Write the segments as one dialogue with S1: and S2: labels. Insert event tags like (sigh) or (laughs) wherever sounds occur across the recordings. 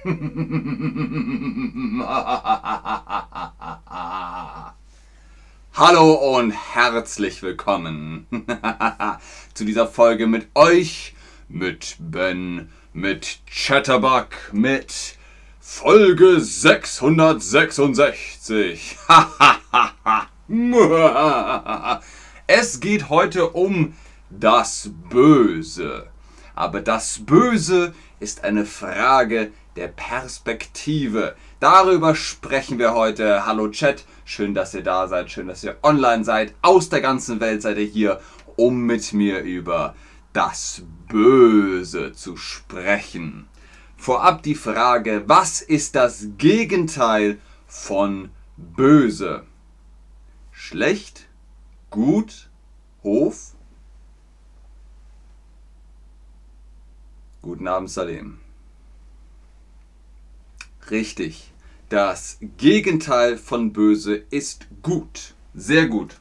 S1: (laughs) Hallo und herzlich willkommen (laughs) zu dieser Folge mit euch, mit Ben, mit Chatterbug, mit Folge 666. (laughs) es geht heute um das Böse. Aber das Böse ist eine Frage der Perspektive. Darüber sprechen wir heute. Hallo Chat, schön, dass ihr da seid, schön, dass ihr online seid. Aus der ganzen Welt seid ihr hier, um mit mir über das Böse zu sprechen. Vorab die Frage, was ist das Gegenteil von böse? Schlecht? Gut? Hof? Guten Abend, Salim. Richtig. Das Gegenteil von böse ist gut. Sehr gut.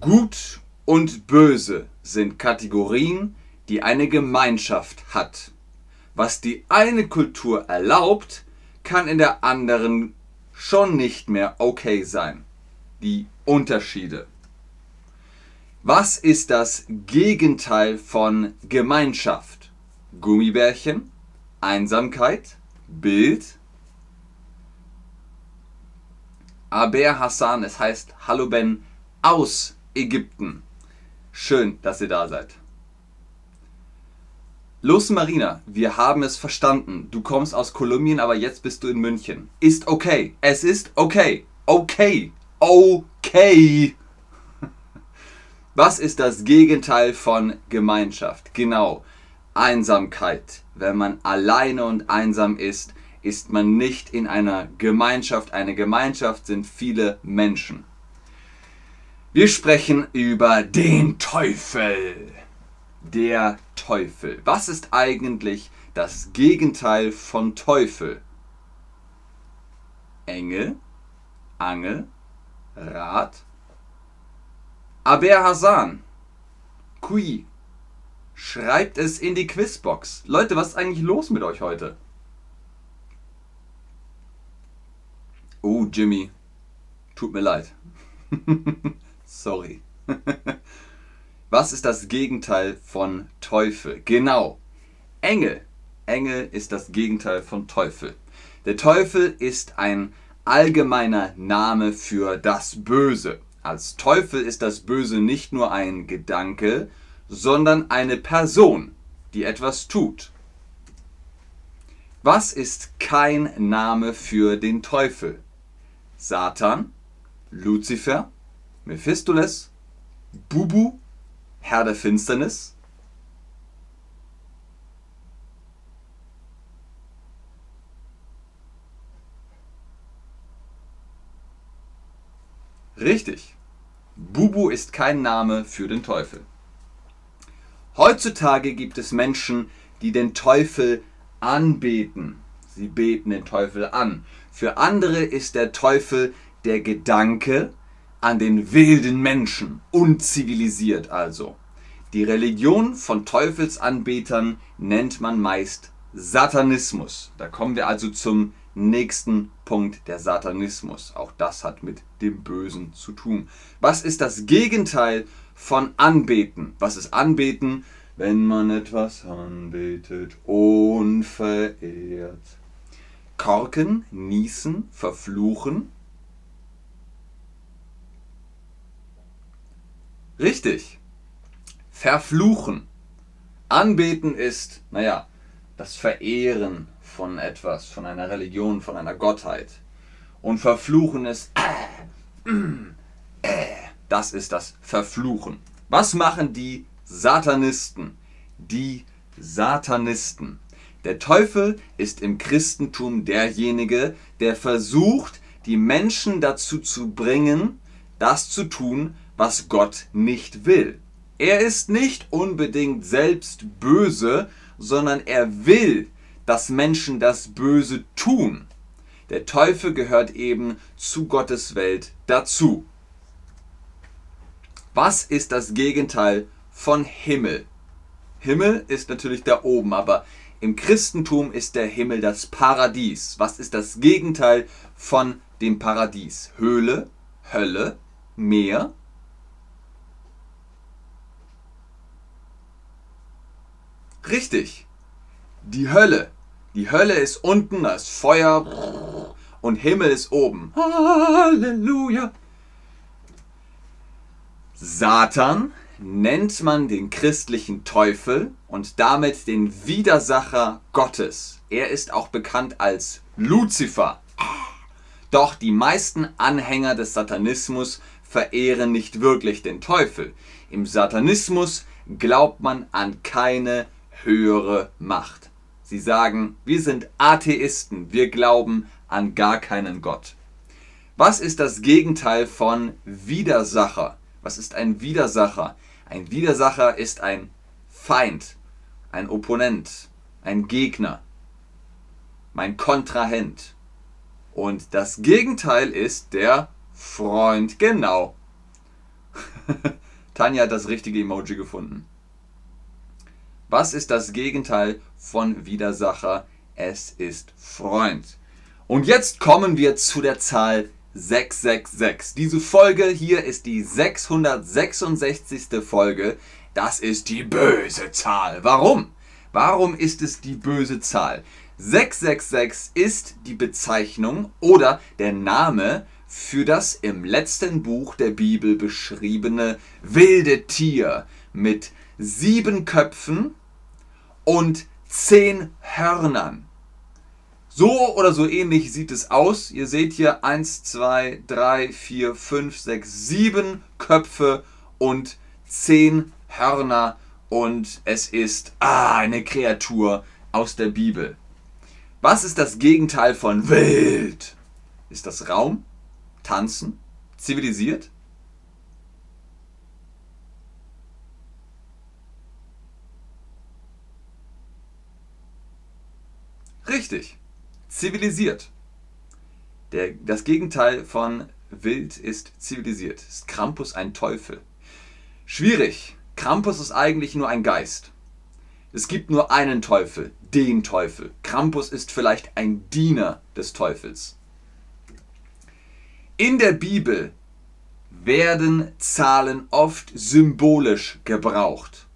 S1: Gut und böse sind Kategorien, die eine Gemeinschaft hat. Was die eine Kultur erlaubt, kann in der anderen schon nicht mehr okay sein. Die Unterschiede. Was ist das Gegenteil von Gemeinschaft? Gummibärchen, Einsamkeit, Bild. Aber Hassan, es heißt Hallo Ben aus Ägypten. Schön, dass ihr da seid. Los Marina, wir haben es verstanden. Du kommst aus Kolumbien, aber jetzt bist du in München. Ist okay. Es ist okay. Okay. Okay. Was ist das Gegenteil von Gemeinschaft? Genau. Einsamkeit. Wenn man alleine und einsam ist, ist man nicht in einer Gemeinschaft. Eine Gemeinschaft sind viele Menschen. Wir sprechen über den Teufel. Der Teufel. Was ist eigentlich das Gegenteil von Teufel? Engel, Angel, Rat. Aber Hassan. Kui. Schreibt es in die Quizbox. Leute, was ist eigentlich los mit euch heute? Oh, Jimmy. Tut mir leid. (laughs) Sorry. (laughs) Was ist das Gegenteil von Teufel? Genau. Engel. Engel ist das Gegenteil von Teufel. Der Teufel ist ein allgemeiner Name für das Böse. Als Teufel ist das Böse nicht nur ein Gedanke, sondern eine Person, die etwas tut. Was ist kein Name für den Teufel? Satan, Luzifer, Mephistoles, Bubu, Herr der Finsternis? Richtig. Bubu ist kein Name für den Teufel. Heutzutage gibt es Menschen, die den Teufel anbeten. Sie beten den Teufel an. Für andere ist der Teufel der Gedanke an den wilden Menschen, unzivilisiert also. Die Religion von Teufelsanbetern nennt man meist Satanismus. Da kommen wir also zum nächsten Punkt, der Satanismus. Auch das hat mit dem Bösen zu tun. Was ist das Gegenteil von Anbeten. Was ist Anbeten? Wenn man etwas anbetet und verehrt. Korken, niesen, verfluchen. Richtig. Verfluchen. Anbeten ist, naja, das Verehren von etwas, von einer Religion, von einer Gottheit. Und verfluchen ist, äh, äh, das ist das Verfluchen. Was machen die Satanisten? Die Satanisten. Der Teufel ist im Christentum derjenige, der versucht, die Menschen dazu zu bringen, das zu tun, was Gott nicht will. Er ist nicht unbedingt selbst böse, sondern er will, dass Menschen das Böse tun. Der Teufel gehört eben zu Gottes Welt dazu. Was ist das Gegenteil von Himmel? Himmel ist natürlich da oben, aber Im Christentum ist der Himmel das Paradies. Was ist das Gegenteil von dem Paradies? Höhle, Hölle, Meer. Richtig. Die Hölle. Die Hölle ist unten, das Feuer und Himmel ist oben. Halleluja. Satan nennt man den christlichen Teufel und damit den Widersacher Gottes. Er ist auch bekannt als Luzifer. Doch die meisten Anhänger des Satanismus verehren nicht wirklich den Teufel. Im Satanismus glaubt man an keine höhere Macht. Sie sagen, wir sind Atheisten, wir glauben an gar keinen Gott. Was ist das Gegenteil von Widersacher? Was ist ein Widersacher? Ein Widersacher ist ein Feind, ein Opponent, ein Gegner, mein Kontrahent. Und das Gegenteil ist der Freund. Genau. (laughs) Tanja hat das richtige Emoji gefunden. Was ist das Gegenteil von Widersacher? Es ist Freund. Und jetzt kommen wir zu der Zahl 666. Diese Folge hier ist die 666. Folge. Das ist die böse Zahl. Warum? Warum ist es die böse Zahl? 666 ist die Bezeichnung oder der Name für das im letzten Buch der Bibel beschriebene wilde Tier mit sieben Köpfen und zehn Hörnern. So oder so ähnlich sieht es aus. Ihr seht hier 1, 2, 3, 4, 5, 6, 7 Köpfe und 10 Hörner. Und es ist ah, eine Kreatur aus der Bibel. Was ist das Gegenteil von wild? Ist das Raum? Tanzen? Zivilisiert? Richtig zivilisiert. Der, das Gegenteil von wild ist zivilisiert. Ist Krampus ein Teufel? Schwierig. Krampus ist eigentlich nur ein Geist. Es gibt nur einen Teufel, den Teufel. Krampus ist vielleicht ein Diener des Teufels. In der Bibel werden Zahlen oft symbolisch gebraucht.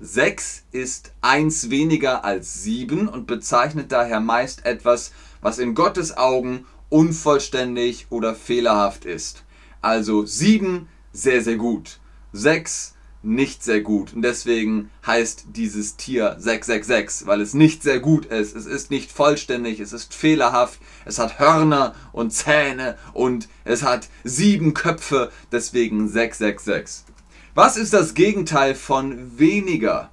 S1: 6 ist 1 weniger als 7 und bezeichnet daher meist etwas, was in Gottes Augen unvollständig oder fehlerhaft ist. Also 7 sehr, sehr gut. 6 nicht sehr gut. Und deswegen heißt dieses Tier 666, weil es nicht sehr gut ist. Es ist nicht vollständig, es ist fehlerhaft, es hat Hörner und Zähne und es hat sieben Köpfe, deswegen 666. Was ist das Gegenteil von weniger?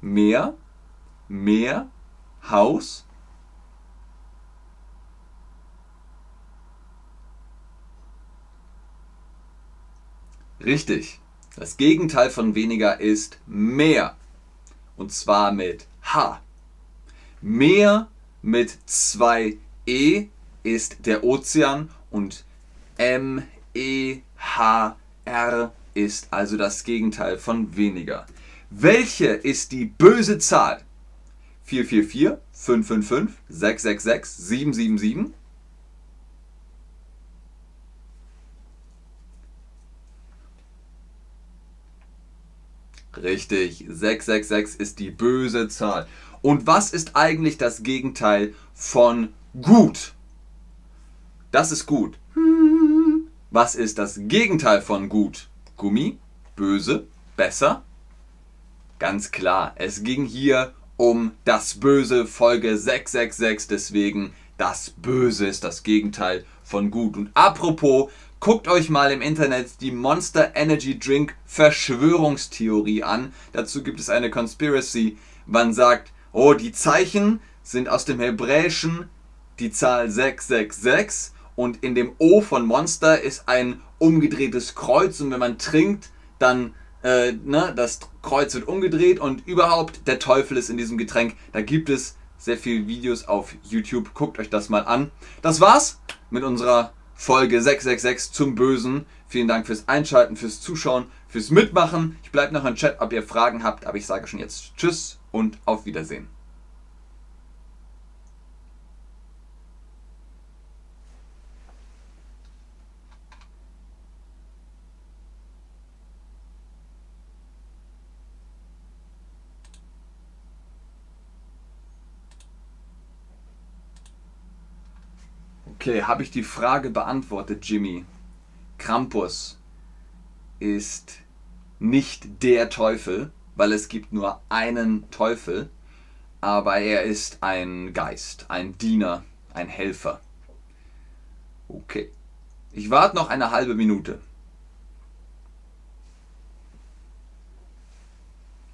S1: Mehr? Mehr? Haus? Richtig. Das Gegenteil von weniger ist mehr. Und zwar mit H. Meer mit zwei E ist der Ozean und M, E, H, R ist also das Gegenteil von weniger. Welche ist die böse Zahl? 444, 555, 666, 777? Richtig, 666 ist die böse Zahl. Und was ist eigentlich das Gegenteil von gut? Das ist gut. Was ist das Gegenteil von gut? Gummi, böse, besser? Ganz klar, es ging hier um das Böse, Folge 666, deswegen das Böse ist das Gegenteil von gut. Und apropos, guckt euch mal im Internet die Monster Energy Drink Verschwörungstheorie an. Dazu gibt es eine Conspiracy. Man sagt, oh, die Zeichen sind aus dem Hebräischen die Zahl 666 und in dem O von Monster ist ein umgedrehtes Kreuz und wenn man trinkt, dann äh, ne, das Kreuz wird umgedreht und überhaupt der Teufel ist in diesem Getränk. Da gibt es sehr viele Videos auf YouTube. Guckt euch das mal an. Das war's mit unserer Folge 666 zum Bösen. Vielen Dank fürs Einschalten, fürs Zuschauen, fürs Mitmachen. Ich bleibe noch im Chat, ob ihr Fragen habt, aber ich sage schon jetzt Tschüss und auf Wiedersehen. Okay, habe ich die Frage beantwortet, Jimmy? Krampus ist nicht der Teufel, weil es gibt nur einen Teufel, aber er ist ein Geist, ein Diener, ein Helfer. Okay. Ich warte noch eine halbe Minute.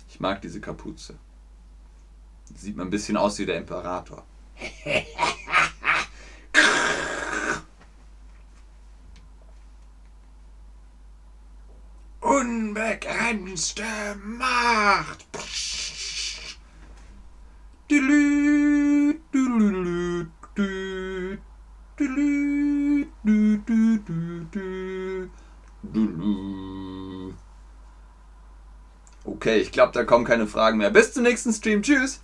S1: Ich mag diese Kapuze. Sieht man ein bisschen aus wie der Imperator. (laughs) Unbegrenzte Macht. Okay, ich glaube, da kommen keine Fragen mehr. Bis zum nächsten Stream. Tschüss.